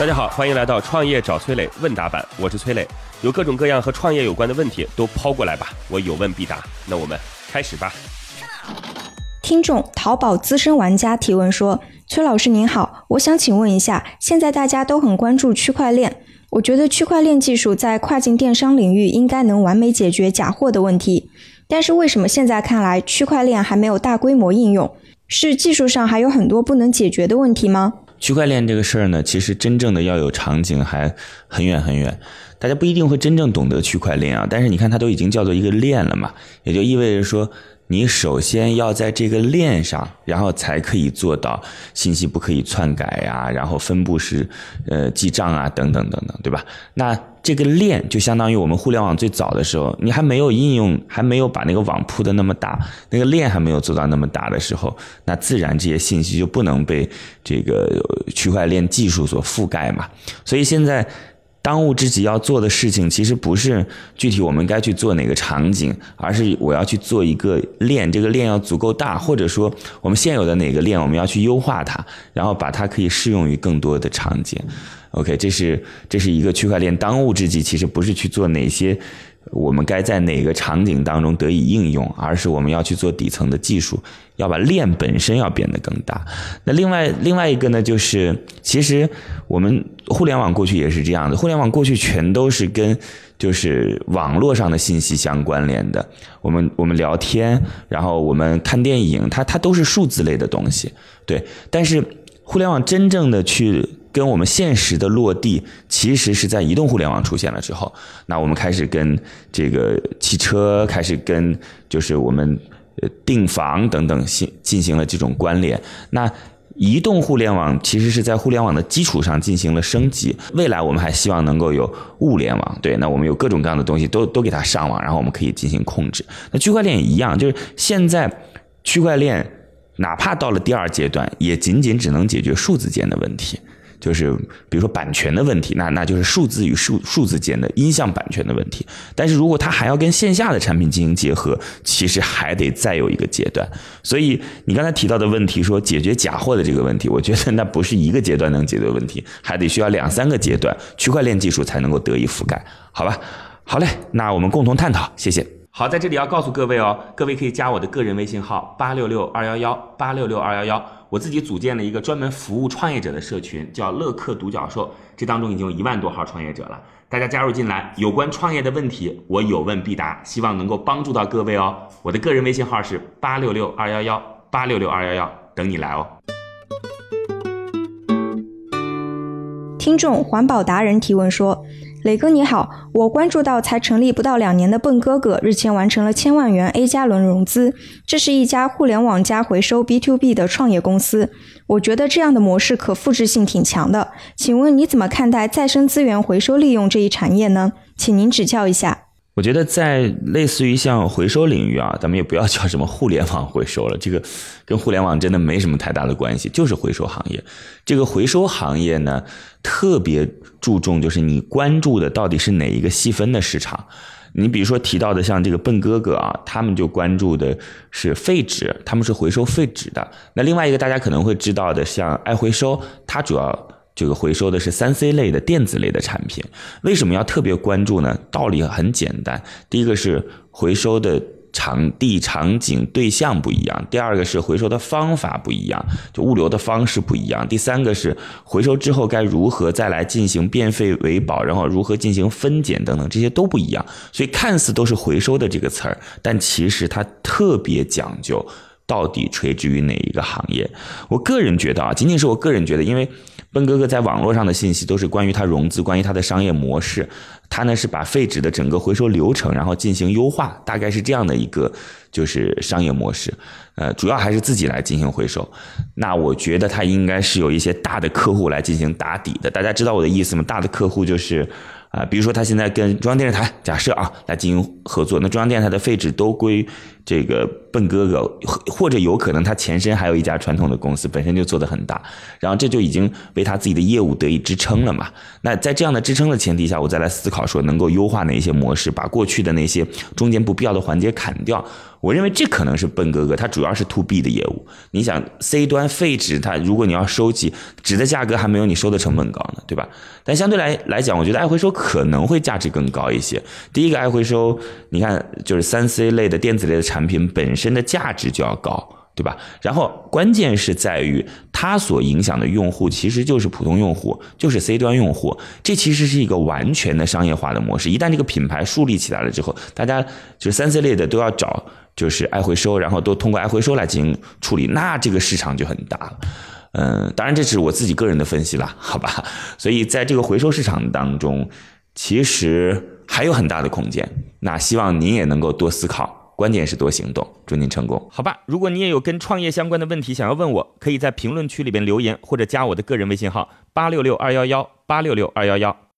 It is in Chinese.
大家好，欢迎来到创业找崔磊问答版，我是崔磊，有各种各样和创业有关的问题都抛过来吧，我有问必答。那我们开始吧。听众淘宝资深玩家提问说：“崔老师您好，我想请问一下，现在大家都很关注区块链，我觉得区块链技术在跨境电商领域应该能完美解决假货的问题，但是为什么现在看来区块链还没有大规模应用？是技术上还有很多不能解决的问题吗？”区块链这个事儿呢，其实真正的要有场景还很远很远，大家不一定会真正懂得区块链啊。但是你看，它都已经叫做一个链了嘛，也就意味着说。你首先要在这个链上，然后才可以做到信息不可以篡改呀，然后分布式呃记账啊，等等等等，对吧？那这个链就相当于我们互联网最早的时候，你还没有应用，还没有把那个网铺的那么大，那个链还没有做到那么大的时候，那自然这些信息就不能被这个区块链技术所覆盖嘛。所以现在。当务之急要做的事情，其实不是具体我们该去做哪个场景，而是我要去做一个链，这个链要足够大，或者说我们现有的哪个链，我们要去优化它，然后把它可以适用于更多的场景。OK，这是这是一个区块链当务之急，其实不是去做哪些。我们该在哪个场景当中得以应用，而是我们要去做底层的技术，要把链本身要变得更大。那另外另外一个呢，就是其实我们互联网过去也是这样的，互联网过去全都是跟就是网络上的信息相关联的。我们我们聊天，然后我们看电影，它它都是数字类的东西，对。但是互联网真正的去。跟我们现实的落地，其实是在移动互联网出现了之后，那我们开始跟这个汽车开始跟就是我们呃订房等等进进行了这种关联。那移动互联网其实是在互联网的基础上进行了升级。未来我们还希望能够有物联网，对，那我们有各种各样的东西都都给它上网，然后我们可以进行控制。那区块链也一样，就是现在区块链哪怕到了第二阶段，也仅仅只能解决数字间的问题。就是比如说版权的问题，那那就是数字与数数字间的音像版权的问题。但是如果它还要跟线下的产品进行结合，其实还得再有一个阶段。所以你刚才提到的问题，说解决假货的这个问题，我觉得那不是一个阶段能解决的问题，还得需要两三个阶段，区块链技术才能够得以覆盖。好吧，好嘞，那我们共同探讨，谢谢。好，在这里要告诉各位哦，各位可以加我的个人微信号八六六二幺幺八六六二幺幺。我自己组建了一个专门服务创业者的社群，叫乐客独角兽，这当中已经有一万多号创业者了。大家加入进来，有关创业的问题，我有问必答，希望能够帮助到各位哦。我的个人微信号是八六六二幺幺八六六二幺幺，等你来哦。听众环保达人提问说。磊哥你好，我关注到才成立不到两年的笨哥哥日前完成了千万元 A 加轮融资，这是一家互联网加回收 B to B 的创业公司。我觉得这样的模式可复制性挺强的，请问你怎么看待再生资源回收利用这一产业呢？请您指教一下。我觉得在类似于像回收领域啊，咱们也不要叫什么互联网回收了，这个跟互联网真的没什么太大的关系，就是回收行业。这个回收行业呢，特别注重就是你关注的到底是哪一个细分的市场。你比如说提到的像这个笨哥哥啊，他们就关注的是废纸，他们是回收废纸的。那另外一个大家可能会知道的，像爱回收，它主要。这个回收的是三 C 类的电子类的产品，为什么要特别关注呢？道理很简单，第一个是回收的场地、场景、对象不一样；第二个是回收的方法不一样，就物流的方式不一样；第三个是回收之后该如何再来进行变废为宝，然后如何进行分拣等等，这些都不一样。所以看似都是回收的这个词儿，但其实它特别讲究到底垂直于哪一个行业。我个人觉得啊，仅仅是我个人觉得，因为。奔哥哥在网络上的信息都是关于他融资，关于他的商业模式。他呢是把废纸的整个回收流程，然后进行优化，大概是这样的一个就是商业模式。呃，主要还是自己来进行回收。那我觉得他应该是有一些大的客户来进行打底的。大家知道我的意思吗？大的客户就是啊，比如说他现在跟中央电视台，假设啊来进行合作，那中央电视台的废纸都归。这个笨哥哥，或者有可能他前身还有一家传统的公司，本身就做得很大，然后这就已经为他自己的业务得以支撑了嘛。那在这样的支撑的前提下，我再来思考说能够优化哪一些模式，把过去的那些中间不必要的环节砍掉。我认为这可能是笨哥哥，它主要是 to B 的业务。你想 C 端废纸，它如果你要收集纸的价格还没有你收的成本高呢，对吧？但相对来来讲，我觉得爱回收可能会价值更高一些。第一个，爱回收，你看就是三 C 类的电子类的产品本身的价值就要高。对吧？然后关键是在于它所影响的用户其实就是普通用户，就是 C 端用户。这其实是一个完全的商业化的模式。一旦这个品牌树立起来了之后，大家就是三 C 类的都要找就是爱回收，然后都通过爱回收来进行处理，那这个市场就很大了。嗯，当然这是我自己个人的分析了，好吧？所以在这个回收市场当中，其实还有很大的空间。那希望您也能够多思考。关键是多行动，祝您成功，好吧？如果你也有跟创业相关的问题想要问我，可以在评论区里边留言，或者加我的个人微信号八六六二幺幺八六六二幺幺。